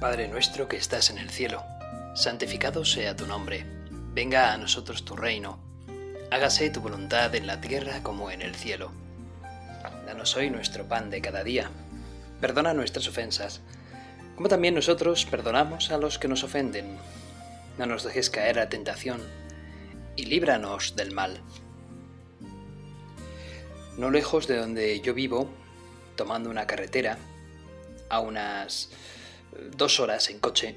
Padre nuestro que estás en el cielo, santificado sea tu nombre, venga a nosotros tu reino, hágase tu voluntad en la tierra como en el cielo. Danos hoy nuestro pan de cada día, perdona nuestras ofensas, como también nosotros perdonamos a los que nos ofenden. No nos dejes caer a tentación, y líbranos del mal. No lejos de donde yo vivo, tomando una carretera, a unas dos horas en coche,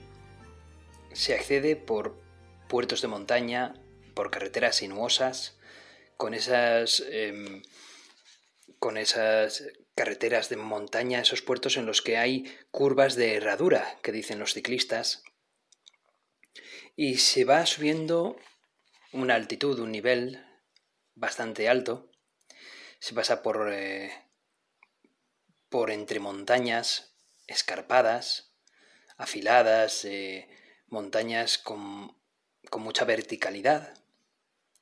se accede por puertos de montaña, por carreteras sinuosas, con esas, em, con esas carreteras de montaña, esos puertos en los que hay curvas de herradura, que dicen los ciclistas, y se va subiendo una altitud, un nivel bastante alto, se pasa por, eh, por entre montañas escarpadas, afiladas, eh, montañas con, con mucha verticalidad.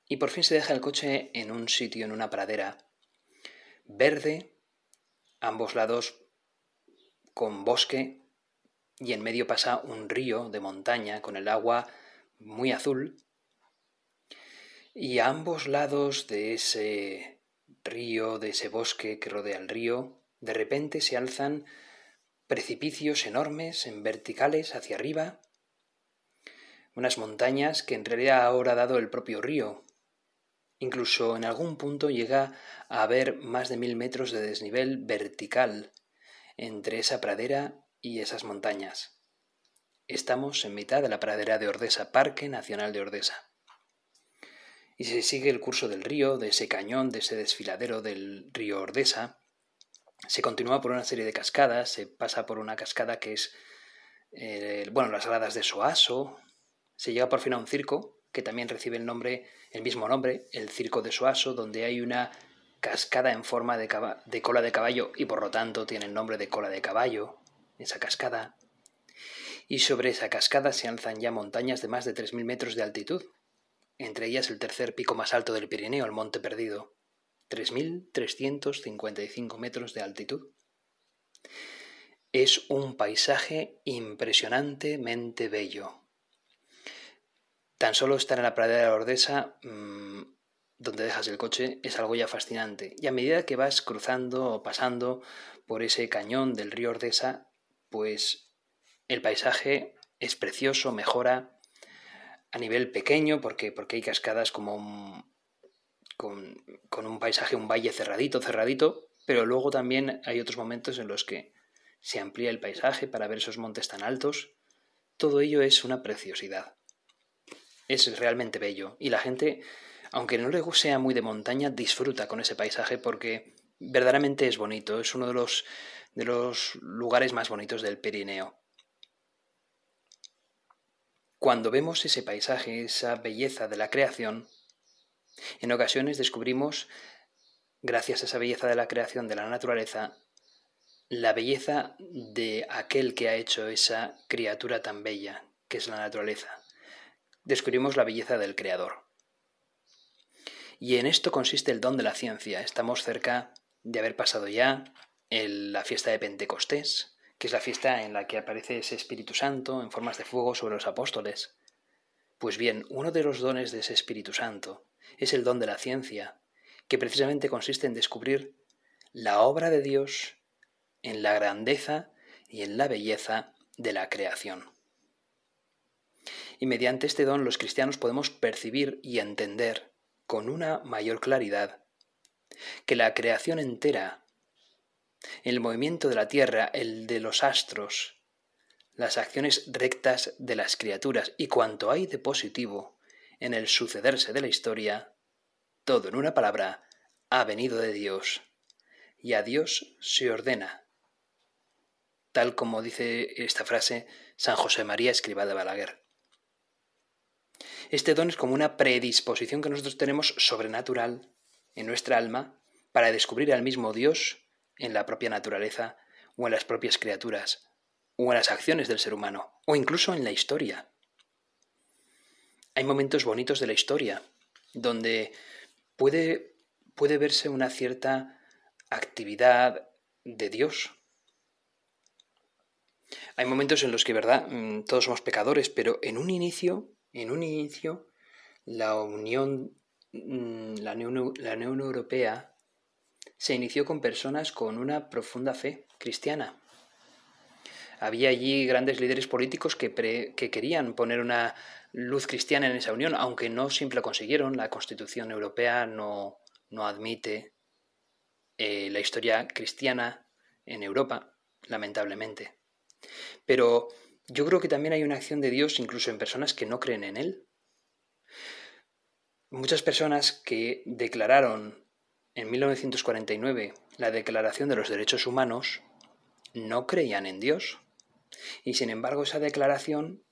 Y por fin se deja el coche en un sitio, en una pradera verde, ambos lados con bosque, y en medio pasa un río de montaña con el agua muy azul. Y a ambos lados de ese río, de ese bosque que rodea el río, de repente se alzan precipicios enormes en verticales hacia arriba, unas montañas que en realidad ahora ha dado el propio río. Incluso en algún punto llega a haber más de mil metros de desnivel vertical entre esa pradera y esas montañas. Estamos en mitad de la pradera de Ordesa, Parque Nacional de Ordesa. Y se sigue el curso del río, de ese cañón, de ese desfiladero del río Ordesa, se continúa por una serie de cascadas, se pasa por una cascada que es, eh, bueno, las gradas de Soaso, se llega por fin a un circo que también recibe el nombre, el mismo nombre, el Circo de Soaso, donde hay una cascada en forma de, de cola de caballo y por lo tanto tiene el nombre de cola de caballo, esa cascada. Y sobre esa cascada se alzan ya montañas de más de 3.000 metros de altitud, entre ellas el tercer pico más alto del Pirineo, el Monte Perdido. 3.355 metros de altitud. Es un paisaje impresionantemente bello. Tan solo estar en la pradera de la Ordesa, mm, donde dejas el coche, es algo ya fascinante. Y a medida que vas cruzando o pasando por ese cañón del río Ordesa, pues el paisaje es precioso, mejora a nivel pequeño, porque, porque hay cascadas como con, un paisaje, un valle cerradito, cerradito, pero luego también hay otros momentos en los que se amplía el paisaje para ver esos montes tan altos. Todo ello es una preciosidad. Es realmente bello y la gente, aunque no le sea muy de montaña, disfruta con ese paisaje porque verdaderamente es bonito, es uno de los, de los lugares más bonitos del Pirineo. Cuando vemos ese paisaje, esa belleza de la creación, en ocasiones descubrimos, gracias a esa belleza de la creación de la naturaleza, la belleza de aquel que ha hecho esa criatura tan bella, que es la naturaleza. Descubrimos la belleza del Creador. Y en esto consiste el don de la ciencia. Estamos cerca de haber pasado ya la fiesta de Pentecostés, que es la fiesta en la que aparece ese Espíritu Santo en formas de fuego sobre los apóstoles. Pues bien, uno de los dones de ese Espíritu Santo es el don de la ciencia, que precisamente consiste en descubrir la obra de Dios en la grandeza y en la belleza de la creación. Y mediante este don los cristianos podemos percibir y entender con una mayor claridad que la creación entera, el movimiento de la tierra, el de los astros, las acciones rectas de las criaturas y cuanto hay de positivo en el sucederse de la historia, todo en una palabra, ha venido de Dios, y a Dios se ordena, tal como dice esta frase San José María Escriba de Balaguer. Este don es como una predisposición que nosotros tenemos sobrenatural en nuestra alma para descubrir al mismo Dios en la propia naturaleza o en las propias criaturas o en las acciones del ser humano o incluso en la historia. Hay momentos bonitos de la historia, donde puede, puede verse una cierta actividad de Dios. Hay momentos en los que, ¿verdad? Mm, todos somos pecadores, pero en un inicio, en un inicio, la Unión, mm, la Unión, Europea se inició con personas con una profunda fe cristiana. Había allí grandes líderes políticos que querían poner una luz cristiana en esa unión, aunque no siempre lo consiguieron. La Constitución Europea no, no admite eh, la historia cristiana en Europa, lamentablemente. Pero yo creo que también hay una acción de Dios incluso en personas que no creen en Él. Muchas personas que declararon en 1949 la Declaración de los Derechos Humanos no creían en Dios. Y sin embargo esa declaración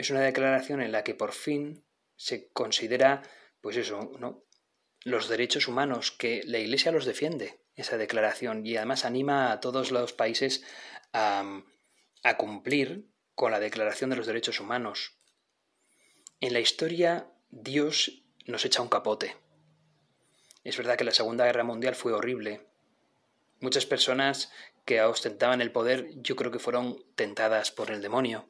es una declaración en la que por fin se considera, pues eso, ¿no? los derechos humanos, que la Iglesia los defiende, esa declaración, y además anima a todos los países a, a cumplir con la Declaración de los Derechos Humanos. En la historia Dios nos echa un capote. Es verdad que la Segunda Guerra Mundial fue horrible. Muchas personas que ostentaban el poder yo creo que fueron tentadas por el demonio.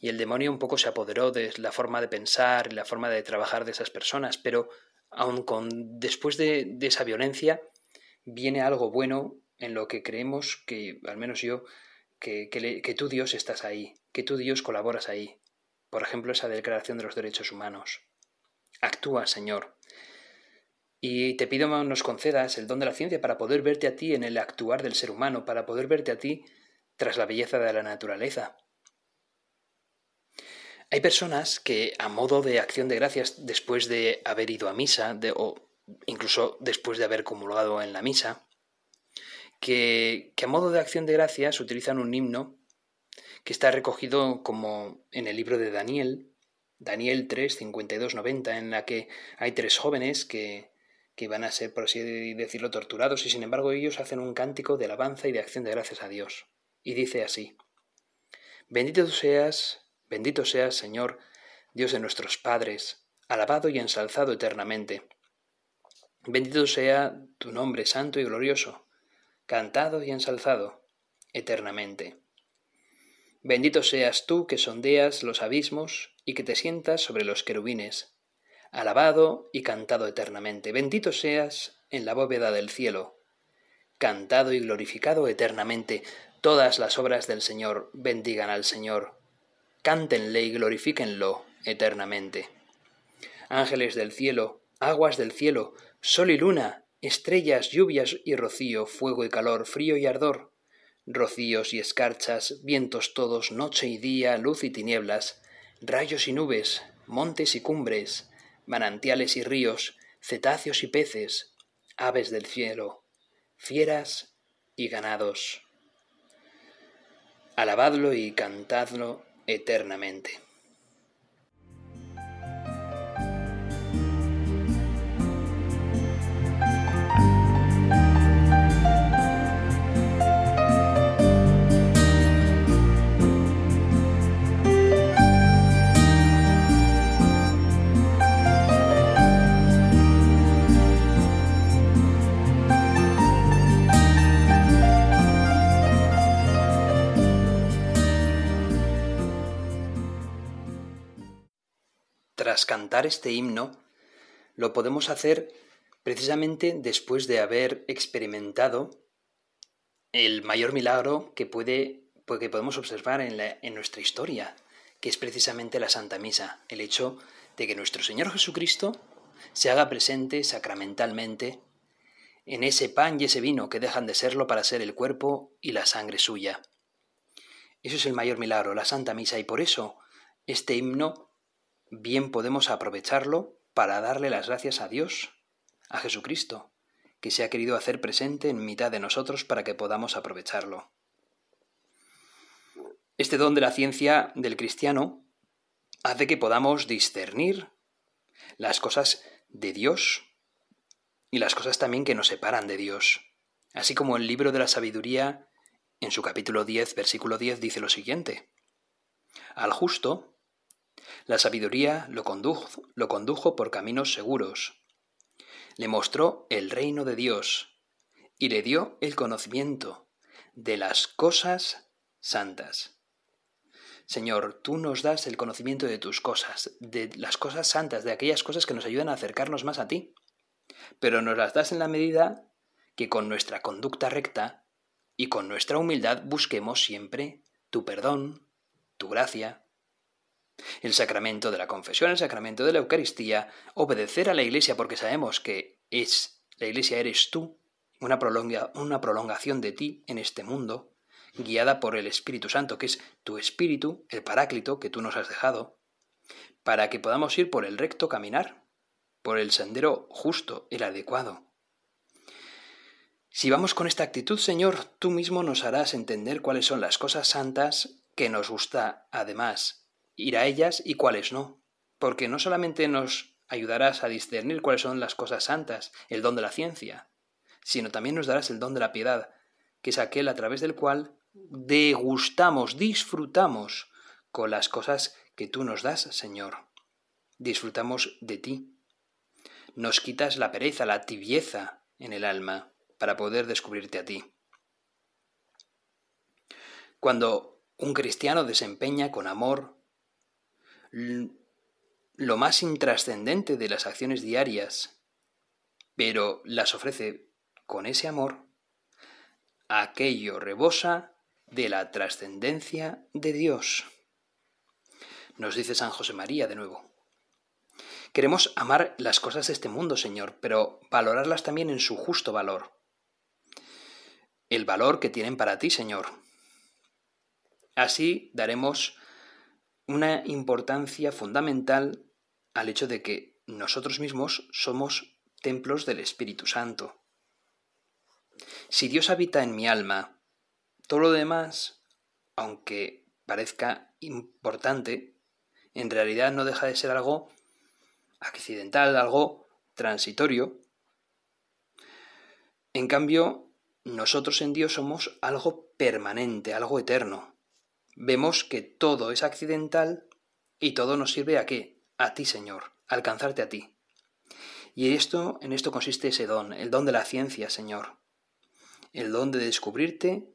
Y el demonio un poco se apoderó de la forma de pensar y la forma de trabajar de esas personas, pero aun con después de, esa violencia viene algo bueno en lo que creemos que, al menos yo, que, que, tú Dios estás ahí, que tú Dios colaboras ahí. Por ejemplo, esa declaración de los derechos humanos. Actúa, Señor. Y te pido nos concedas el don de la ciencia para poder verte a ti en el actuar del ser humano, para poder verte a ti tras la belleza de la naturaleza, hay personas que a modo de acción de gracias después de haber ido a misa o incluso después de haber comulgado en la misa, que, que a modo de acción de gracias utilizan un himno que está recogido como en el libro de Daniel, Daniel 3, 52, 90, en la que hay tres jóvenes que, que van a ser, por así decirlo, torturados y sin embargo ellos hacen un cántico de alabanza y de acción de gracias a Dios. Y dice así, Bendito seas, Bendito seas, Señor, Dios de nuestros padres, alabado y ensalzado eternamente. Bendito sea tu nombre santo y glorioso, cantado y ensalzado eternamente. Bendito seas tú que sondeas los abismos y que te sientas sobre los querubines, alabado y cantado eternamente. Bendito seas en la bóveda del cielo, cantado y glorificado eternamente. Todas las obras del Señor bendigan al Señor cántenle y glorifíquenlo eternamente. Ángeles del cielo, aguas del cielo, sol y luna, estrellas, lluvias y rocío, fuego y calor, frío y ardor, rocíos y escarchas, vientos todos, noche y día, luz y tinieblas, rayos y nubes, montes y cumbres, manantiales y ríos, cetáceos y peces, aves del cielo, fieras y ganados. Alabadlo y cantadlo eternamente. Cantar este himno, lo podemos hacer precisamente después de haber experimentado el mayor milagro que, puede, pues, que podemos observar en, en nuestra historia, que es precisamente la Santa Misa, el hecho de que nuestro Señor Jesucristo se haga presente sacramentalmente en ese pan y ese vino que dejan de serlo para ser el cuerpo y la sangre suya. Eso es el mayor milagro, la Santa Misa, y por eso este himno bien podemos aprovecharlo para darle las gracias a Dios, a Jesucristo, que se ha querido hacer presente en mitad de nosotros para que podamos aprovecharlo. Este don de la ciencia del cristiano hace que podamos discernir las cosas de Dios y las cosas también que nos separan de Dios. Así como el libro de la sabiduría, en su capítulo 10, versículo 10, dice lo siguiente. Al justo la sabiduría lo condujo, lo condujo por caminos seguros. Le mostró el reino de Dios y le dio el conocimiento de las cosas santas. Señor, tú nos das el conocimiento de tus cosas, de las cosas santas, de aquellas cosas que nos ayudan a acercarnos más a ti, pero nos las das en la medida que con nuestra conducta recta y con nuestra humildad busquemos siempre tu perdón, tu gracia. El sacramento de la confesión, el sacramento de la Eucaristía, obedecer a la Iglesia porque sabemos que es la Iglesia eres tú, una, una prolongación de ti en este mundo, guiada por el Espíritu Santo, que es tu Espíritu, el Paráclito que tú nos has dejado, para que podamos ir por el recto caminar, por el sendero justo, el adecuado. Si vamos con esta actitud, Señor, tú mismo nos harás entender cuáles son las cosas santas que nos gusta, además, ir a ellas y cuáles no, porque no solamente nos ayudarás a discernir cuáles son las cosas santas, el don de la ciencia, sino también nos darás el don de la piedad, que es aquel a través del cual degustamos, disfrutamos con las cosas que tú nos das, Señor. Disfrutamos de ti. Nos quitas la pereza, la tibieza en el alma para poder descubrirte a ti. Cuando un cristiano desempeña con amor lo más intrascendente de las acciones diarias, pero las ofrece con ese amor, aquello rebosa de la trascendencia de Dios. Nos dice San José María de nuevo. Queremos amar las cosas de este mundo, Señor, pero valorarlas también en su justo valor el valor que tienen para ti, Señor. Así daremos una importancia fundamental al hecho de que nosotros mismos somos templos del Espíritu Santo. Si Dios habita en mi alma, todo lo demás, aunque parezca importante, en realidad no deja de ser algo accidental, algo transitorio. En cambio, nosotros en Dios somos algo permanente, algo eterno. Vemos que todo es accidental y todo nos sirve a qué? A ti, Señor, alcanzarte a ti. Y esto, en esto consiste ese don, el don de la ciencia, Señor. El don de descubrirte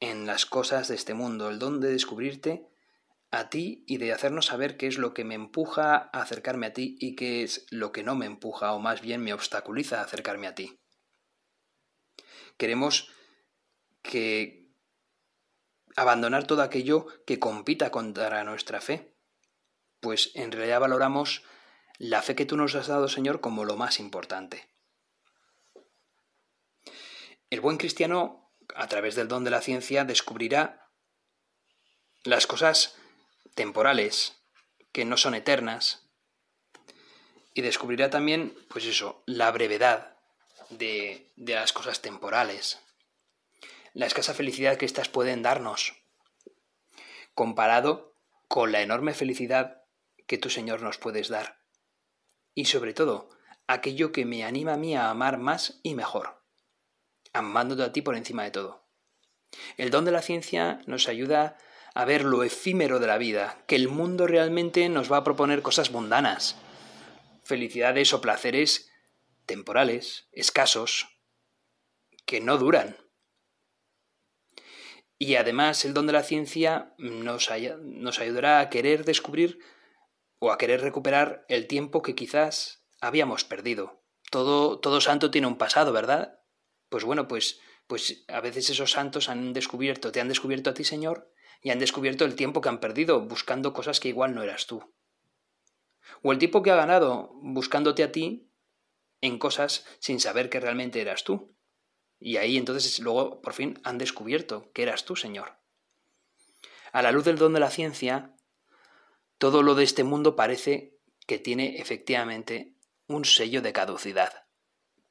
en las cosas de este mundo, el don de descubrirte a ti y de hacernos saber qué es lo que me empuja a acercarme a ti y qué es lo que no me empuja o más bien me obstaculiza a acercarme a ti. Queremos que abandonar todo aquello que compita contra nuestra fe, pues en realidad valoramos la fe que tú nos has dado, Señor, como lo más importante. El buen cristiano, a través del don de la ciencia, descubrirá las cosas temporales, que no son eternas, y descubrirá también, pues eso, la brevedad de, las cosas temporales, la escasa felicidad que éstas pueden darnos, comparado con la enorme felicidad que tu Señor nos puedes dar. Y sobre todo, aquello que me anima a mí a amar más y mejor, amándote a ti por encima de todo. El don de la ciencia nos ayuda a ver lo efímero de la vida, que el mundo realmente nos va a proponer cosas mundanas, felicidades o placeres temporales, escasos, que no duran. Y además el don de la ciencia nos, nos ayudará a querer descubrir o a querer recuperar el tiempo que quizás habíamos perdido. Todo, todo santo tiene un pasado, ¿verdad? Pues bueno, pues, pues a veces esos santos han descubierto, te han descubierto a ti, Señor, y han descubierto el tiempo que han perdido buscando cosas que igual no eras tú. O el tiempo que ha ganado buscándote a ti en cosas sin saber que realmente eras tú. Y ahí entonces luego por fin han descubierto que eras tú, Señor. A la luz del don de la ciencia, todo lo de este mundo parece que tiene efectivamente un sello de caducidad.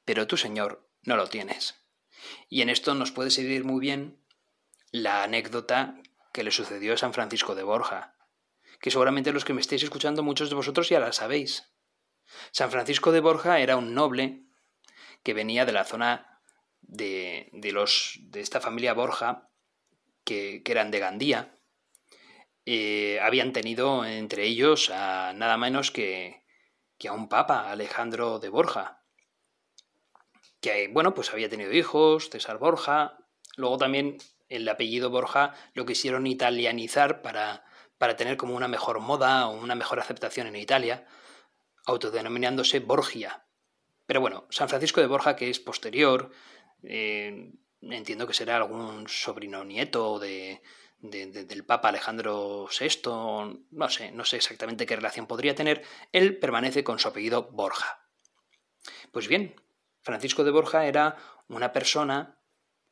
Pero tú, Señor, no lo tienes. Y en esto nos puede servir muy bien la anécdota que le sucedió a San Francisco de Borja, que seguramente los que me estéis escuchando muchos de vosotros ya la sabéis. San Francisco de Borja era un noble que venía de la zona de, los, de esta familia Borja, que, eran de Gandía. Eh, habían tenido entre ellos a nada menos que, que a un papa, Alejandro de Borja, que bueno, pues había tenido hijos, César Borja, luego también El apellido Borja lo quisieron italianizar para, para tener como una mejor moda o una mejor aceptación en Italia, autodenominándose Borgia. Pero bueno, San Francisco de Borja, que es posterior, eh, entiendo que será algún sobrino nieto de, del Papa Alejandro VI, no sé, no sé exactamente qué relación podría tener, él permanece con su apellido Borja. Pues bien, Francisco de Borja era una persona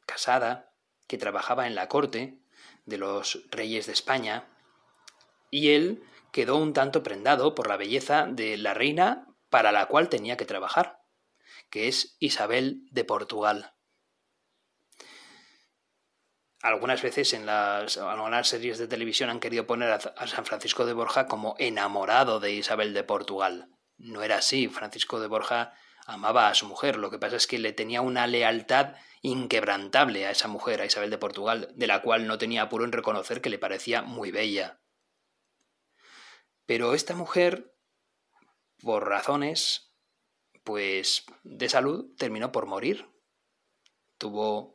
casada que trabajaba en la corte de los reyes de España y él quedó un tanto prendado por la belleza de la reina para la cual tenía que trabajar, que es Isabel de Portugal algunas veces en las algunas series de televisión han querido poner a, San Francisco de Borja como enamorado de Isabel de Portugal. No era así. Francisco de Borja amaba a su mujer. Lo que pasa es que le tenía una lealtad inquebrantable a esa mujer, a Isabel de Portugal, de la cual no tenía apuro en reconocer que le parecía muy bella. Pero esta mujer, por razones, pues, de salud, terminó por morir. Tuvo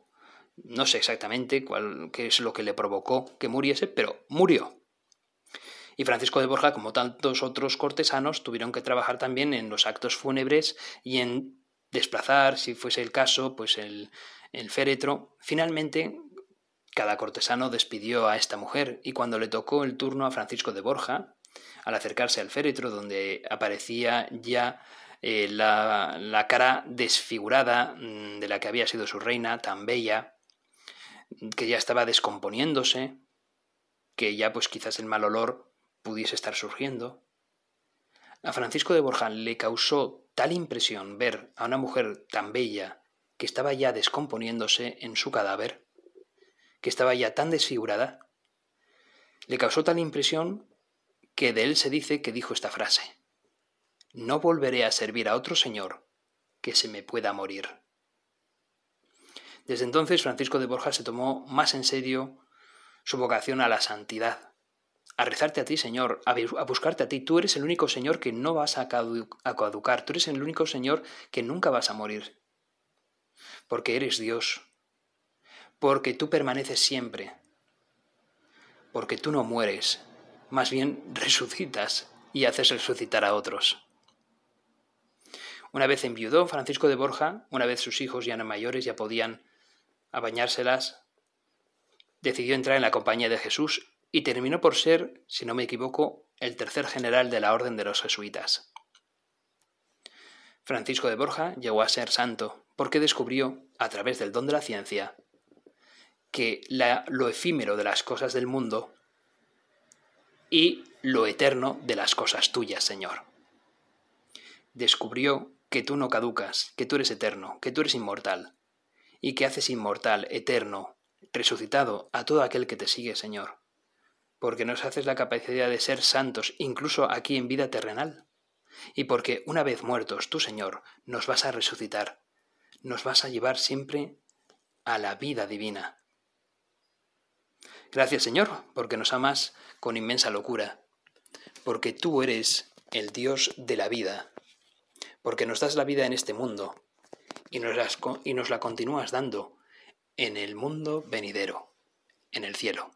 no sé exactamente cuál, qué es lo que le provocó que muriese, pero murió. Y Francisco de Borja, como tantos otros cortesanos, tuvieron que trabajar también en los actos fúnebres y en desplazar, si fuese el caso, pues el, el féretro. Finalmente, cada cortesano despidió a esta mujer y cuando le tocó el turno a Francisco de Borja, al acercarse al féretro donde aparecía ya eh, la, la, cara desfigurada mm, de la que había sido su reina, tan bella, que ya estaba descomponiéndose, que ya pues quizás el mal olor pudiese estar surgiendo. A Francisco de Borja le causó tal impresión ver a una mujer tan bella que estaba ya descomponiéndose en su cadáver, que estaba ya tan desfigurada, le causó tal impresión que de él se dice que dijo esta frase, No volveré a servir a otro señor que se me pueda morir. Desde entonces Francisco de Borja se tomó más en serio su vocación a la santidad, a rezarte a ti, Señor, a buscarte a ti. Tú eres el único Señor que no vas a caducar, tú eres el único Señor que nunca vas a morir, porque eres Dios, porque tú permaneces siempre, porque tú no mueres, más bien resucitas y haces resucitar a otros. Una vez enviudó Francisco de Borja, una vez sus hijos ya no mayores ya podían a bañárselas, decidió entrar en la compañía de Jesús y terminó por ser, si no me equivoco, el tercer general de la Orden de los Jesuitas. Francisco de Borja llegó a ser santo porque descubrió, a través del don de la ciencia, que lo efímero de las cosas del mundo y lo eterno de las cosas tuyas, Señor. Descubrió que tú no caducas, que tú eres eterno, que tú eres inmortal, y que haces inmortal, eterno, resucitado a todo aquel que te sigue, Señor, porque nos haces la capacidad de ser santos incluso aquí en vida terrenal, y porque una vez muertos tú, Señor, nos vas a resucitar, nos vas a llevar siempre a la vida divina. Gracias, Señor, porque nos amas con inmensa locura, porque tú eres el Dios de la vida, porque nos das la vida en este mundo, y nos, y nos la continúas dando en el mundo venidero, en el cielo.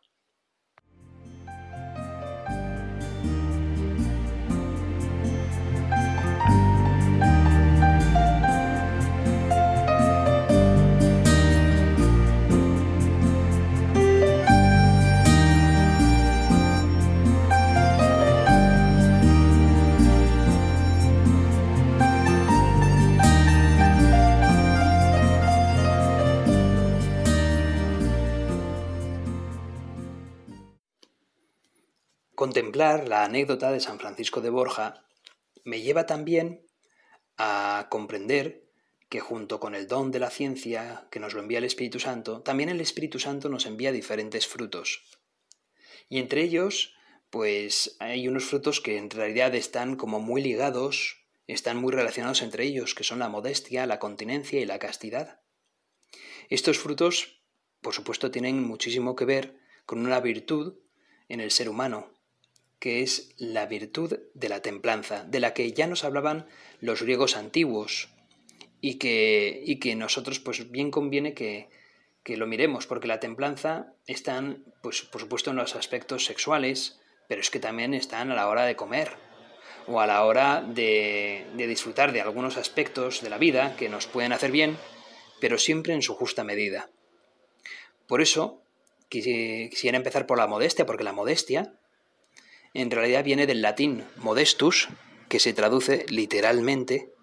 Contemplar la anécdota de San Francisco de Borja me lleva también a comprender que junto con el don de la ciencia que nos lo envía el Espíritu Santo, también el Espíritu Santo nos envía diferentes frutos. Y entre ellos, pues hay unos frutos que en realidad están como muy ligados, están muy relacionados entre ellos, que son la modestia, la continencia y la castidad. Estos frutos, por supuesto, tienen muchísimo que ver con una virtud en el ser humano, que es la virtud de la templanza, de la que ya nos hablaban los griegos antiguos y que, y que nosotros pues bien conviene que, que lo miremos, porque la templanza está, pues, por supuesto, en los aspectos sexuales, pero es que también están a la hora de comer o a la hora de, de disfrutar de algunos aspectos de la vida que nos pueden hacer bien, pero siempre en su justa medida. Por eso, quisiera empezar por la modestia, porque la modestia en realidad viene del latín modestus, que se traduce literalmente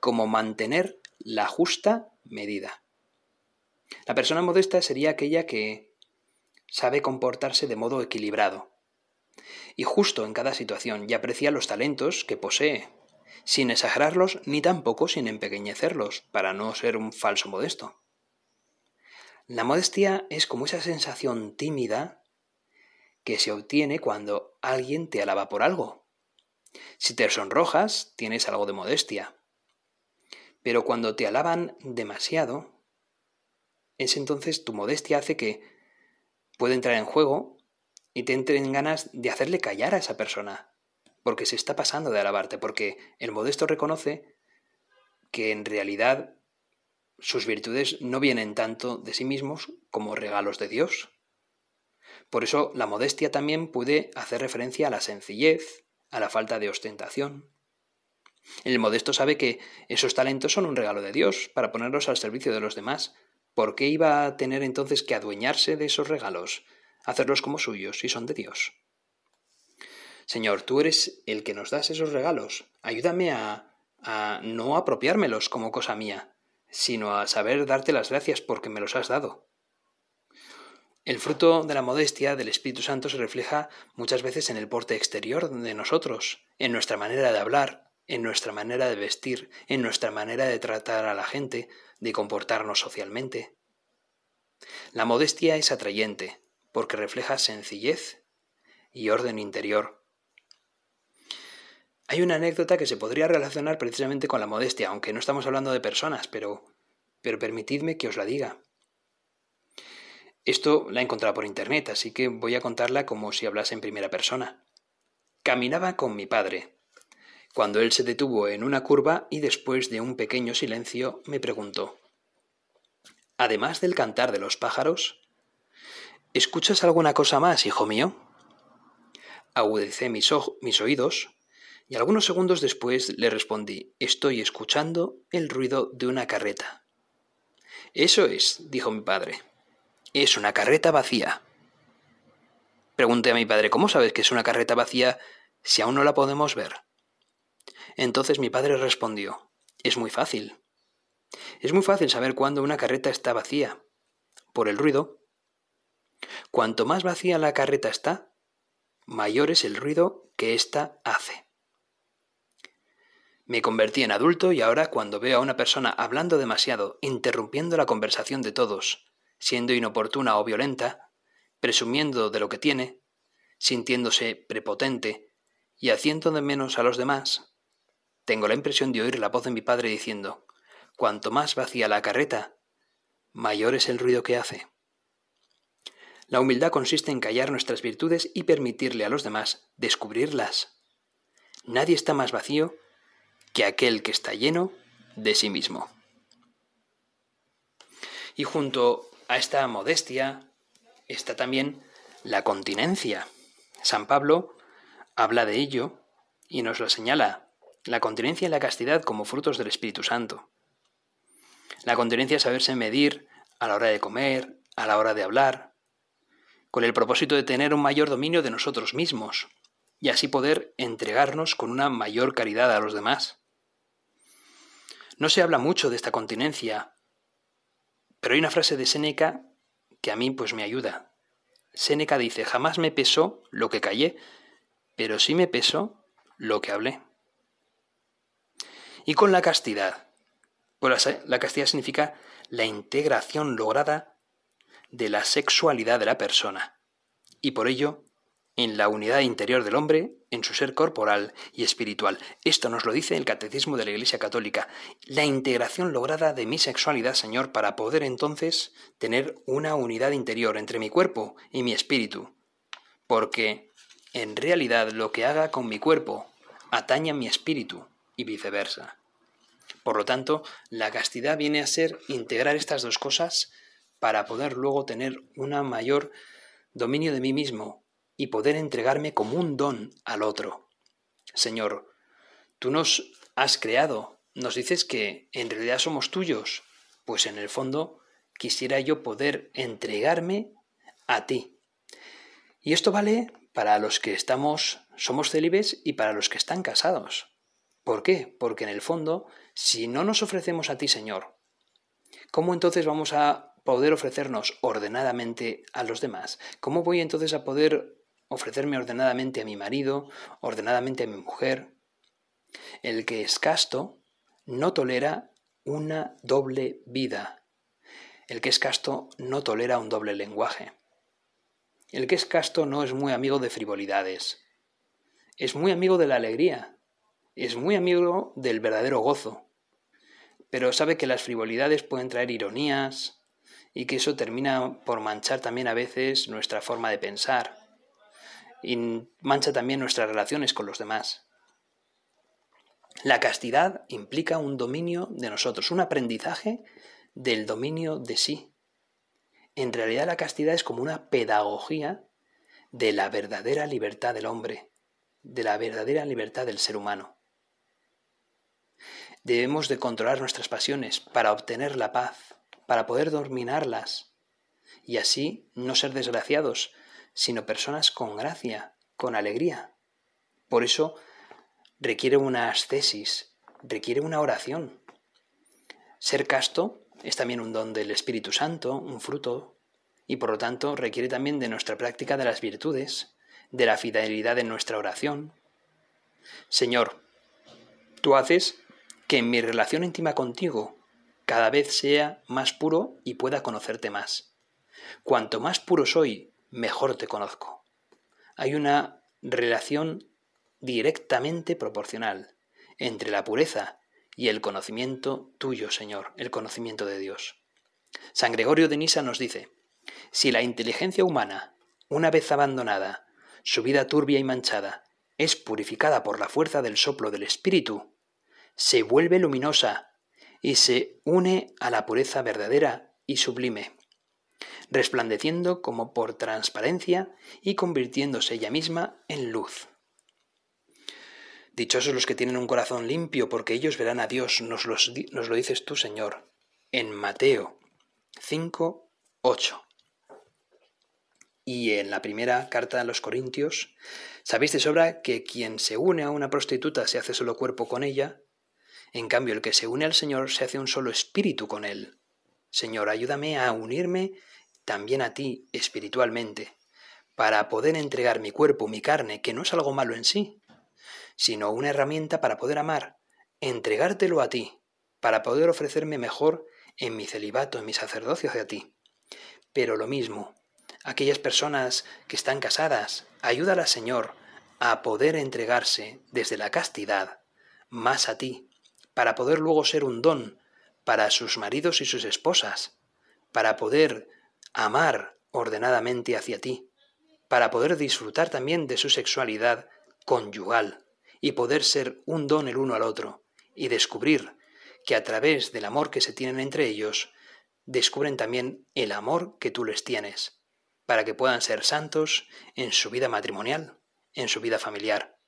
como mantener la justa medida. La persona modesta sería aquella que sabe comportarse de modo equilibrado y justo en cada situación y aprecia los talentos que posee, sin exagerarlos ni tampoco sin empequeñecerlos, para no ser un falso modesto. La modestia es como esa sensación tímida que se obtiene cuando alguien te alaba por algo. Si te sonrojas, tienes algo de modestia. Pero cuando te alaban demasiado, es entonces tu modestia hace que puede entrar en juego y te entren ganas de hacerle callar a esa persona, porque se está pasando de alabarte, porque el modesto reconoce que en realidad sus virtudes no vienen tanto de sí mismos como regalos de Dios. Por eso la modestia también puede hacer referencia a la sencillez, a la falta de ostentación. El modesto sabe que esos talentos son un regalo de Dios para ponerlos al servicio de los demás. ¿Por qué iba a tener entonces que adueñarse de esos regalos, hacerlos como suyos si son de Dios? Señor, tú eres el que nos das esos regalos. Ayúdame a, a no apropiármelos como cosa mía, sino a saber darte las gracias porque me los has dado. El fruto de la modestia del Espíritu Santo se refleja muchas veces en el porte exterior de nosotros, en nuestra manera de hablar, en nuestra manera de vestir, en nuestra manera de tratar a la gente, de comportarnos socialmente. La modestia es atrayente porque refleja sencillez y orden interior. Hay una anécdota que se podría relacionar precisamente con la modestia, aunque no estamos hablando de personas, pero, pero permitidme que os la diga. Esto la he encontrado por internet, así que voy a contarla como si hablase en primera persona. Caminaba con mi padre, cuando él se detuvo en una curva y después de un pequeño silencio me preguntó Además del cantar de los pájaros, ¿escuchas alguna cosa más, hijo mío? Agudecé mis, mis oídos y algunos segundos después le respondí, estoy escuchando el ruido de una carreta. Eso es, dijo mi padre. Es una carreta vacía. Pregunté a mi padre, ¿cómo sabes que es una carreta vacía si aún no la podemos ver? Entonces mi padre respondió, es muy fácil. Es muy fácil saber cuándo una carreta está vacía. Por el ruido. Cuanto más vacía la carreta está, mayor es el ruido que ésta hace. Me convertí en adulto y ahora cuando veo a una persona hablando demasiado, interrumpiendo la conversación de todos, siendo inoportuna o violenta, presumiendo de lo que tiene, sintiéndose prepotente y haciendo de menos a los demás, tengo la impresión de oír la voz de mi padre diciendo, cuanto más vacía la carreta, mayor es el ruido que hace. La humildad consiste en callar nuestras virtudes y permitirle a los demás descubrirlas. Nadie está más vacío que aquel que está lleno de sí mismo. Y junto a esta modestia está también la continencia. San Pablo habla de ello y nos lo señala, la continencia y la castidad como frutos del Espíritu Santo. La continencia es saberse medir a la hora de comer, a la hora de hablar, con el propósito de tener un mayor dominio de nosotros mismos y así poder entregarnos con una mayor caridad a los demás. No se habla mucho de esta continencia, pero hay una frase de Séneca que a mí pues me ayuda. Séneca dice, jamás me pesó lo que callé, pero sí me pesó lo que hablé. Y con la castidad. Pues la castidad significa la integración lograda de la sexualidad de la persona. Y por ello en la unidad interior del hombre, en su ser corporal y espiritual. Esto nos lo dice el Catecismo de la Iglesia Católica. La integración lograda de mi sexualidad, Señor, para poder entonces tener una unidad interior entre mi cuerpo y mi espíritu. Porque, en realidad, lo que haga con mi cuerpo atañe a mi espíritu y viceversa. Por lo tanto, la castidad viene a ser integrar estas dos cosas para poder luego tener una mayor dominio de mí mismo y poder entregarme como un don al otro. Señor, tú nos has creado, nos dices que en realidad somos tuyos, pues en el fondo quisiera yo poder entregarme a ti. Y esto vale para los que estamos, somos célibes y para los que están casados. ¿Por qué? Porque en el fondo, si no nos ofrecemos a ti, Señor, ¿cómo entonces vamos a poder ofrecernos ordenadamente a los demás? ¿Cómo voy entonces a poder ofrecerme ordenadamente a mi marido, ordenadamente a mi mujer? El que es casto no tolera una doble vida. El que es casto no tolera un doble lenguaje. El que es casto no es muy amigo de frivolidades. Es muy amigo de la alegría. Es muy amigo del verdadero gozo. Pero sabe que las frivolidades pueden traer ironías y que eso termina por manchar también a veces nuestra forma de pensar y mancha también nuestras relaciones con los demás. La castidad implica un dominio de nosotros, un aprendizaje del dominio de sí. En realidad la castidad es como una pedagogía de la verdadera libertad del hombre, de la verdadera libertad del ser humano. Debemos de controlar nuestras pasiones para obtener la paz, para poder dominarlas y así no ser desgraciados, sino personas con gracia, con alegría. Por eso requiere una ascesis, requiere una oración. Ser casto es también un don del Espíritu Santo, un fruto, y por lo tanto requiere también de nuestra práctica de las virtudes, de la fidelidad en nuestra oración. Señor, tú haces que en mi relación íntima contigo cada vez sea más puro y pueda conocerte más. Cuanto más puro soy, mejor te conozco. Hay una relación directamente proporcional entre la pureza y el conocimiento tuyo, Señor, el conocimiento de Dios. San Gregorio de Nisa nos dice, si la inteligencia humana, una vez abandonada, su vida turbia y manchada, es purificada por la fuerza del soplo del Espíritu, se vuelve luminosa y se une a la pureza verdadera y sublime, resplandeciendo como por transparencia y convirtiéndose ella misma en luz. Dichosos los que tienen un corazón limpio, porque ellos verán a Dios, nos, lo dices tú, Señor, en Mateo 5, 8. Y en la primera carta a los Corintios, sabéis de sobra que quien se une a una prostituta se hace solo cuerpo con ella, en cambio el que se une al Señor se hace un solo espíritu con él. Señor, ayúdame a unirme también a ti espiritualmente, para poder entregar mi cuerpo, mi carne, que no es algo malo en sí, sino una herramienta para poder amar, entregártelo a ti, para poder ofrecerme mejor en mi celibato, en mi sacerdocio hacia ti. Pero lo mismo, aquellas personas que están casadas, ayúdala, Señor, a poder entregarse desde la castidad más a ti, para poder luego ser un don para sus maridos y sus esposas, para poder amar ordenadamente hacia ti, para poder disfrutar también de su sexualidad conyugal, y poder ser un don el uno al otro y descubrir que a través del amor que se tienen entre ellos, descubren también el amor que tú les tienes, para que puedan ser santos en su vida matrimonial, en su vida familiar.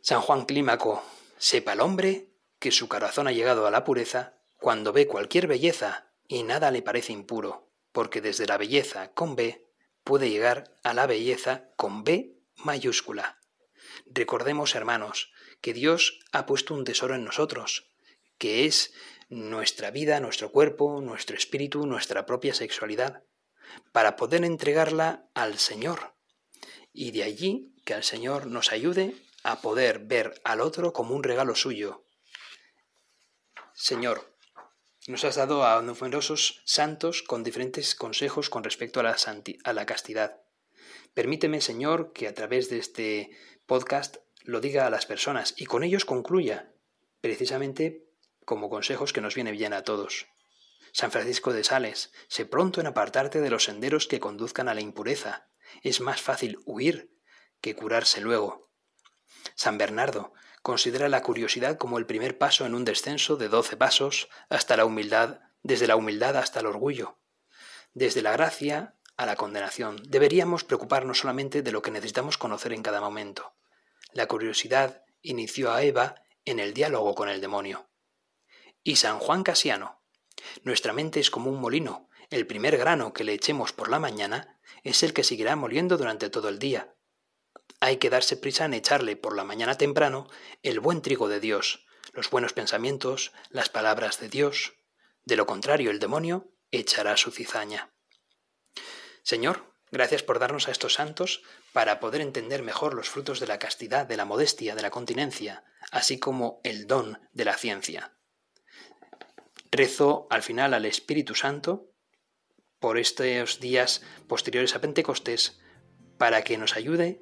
San Juan Clímaco, sepa el hombre que su corazón ha llegado a la pureza cuando ve cualquier belleza y nada le parece impuro, porque desde la belleza con B puede llegar a la belleza con B mayúscula. Recordemos, hermanos, que Dios ha puesto un tesoro en nosotros, que es nuestra vida, nuestro cuerpo, nuestro espíritu, nuestra propia sexualidad, para poder entregarla al Señor. Y de allí que el Señor nos ayude a poder ver al otro como un regalo suyo. Señor, nos has dado a numerosos santos con diferentes consejos con respecto a la, castidad. Permíteme, Señor, que a través de este podcast lo diga a las personas y con ellos concluya, precisamente como consejos que nos viene bien a todos. San Francisco de Sales, sé pronto en apartarte de los senderos que conduzcan a la impureza. Es más fácil huir que curarse luego. San Bernardo considera la curiosidad como el primer paso en un descenso de doce pasos hasta la humildad desde la humildad hasta el orgullo, desde la gracia a la condenación. Deberíamos preocuparnos solamente de lo que necesitamos conocer en cada momento. La curiosidad inició a Eva en el diálogo con el demonio. Y San Juan Casiano. Nuestra mente es como un molino. El primer grano que le echemos por la mañana es el que seguirá moliendo durante todo el día. Hay que darse prisa en echarle por la mañana temprano el buen trigo de Dios, los buenos pensamientos, las palabras de Dios. De lo contrario, el demonio echará su cizaña. Señor, gracias por darnos a estos santos para poder entender mejor los frutos de la castidad, de la modestia, de la continencia, así como el don de la ciencia. Rezo al final al Espíritu Santo por estos días posteriores a Pentecostés para que nos ayude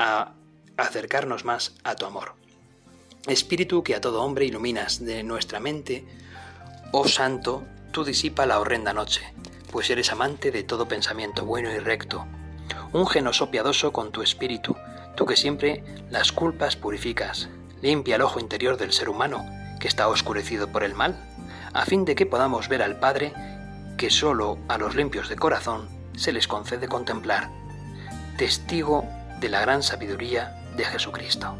a acercarnos más a tu amor. Espíritu que a todo hombre iluminas de nuestra mente, oh Santo, tú disipa la horrenda noche, pues eres amante de todo pensamiento bueno y recto. Un genoso piadoso con tu espíritu, tú que siempre las culpas purificas, limpia el ojo interior del ser humano, que está oscurecido por el mal, a fin de que podamos ver al Padre, que solo a los limpios de corazón se les concede contemplar, testigo de la gran sabiduría de Jesucristo.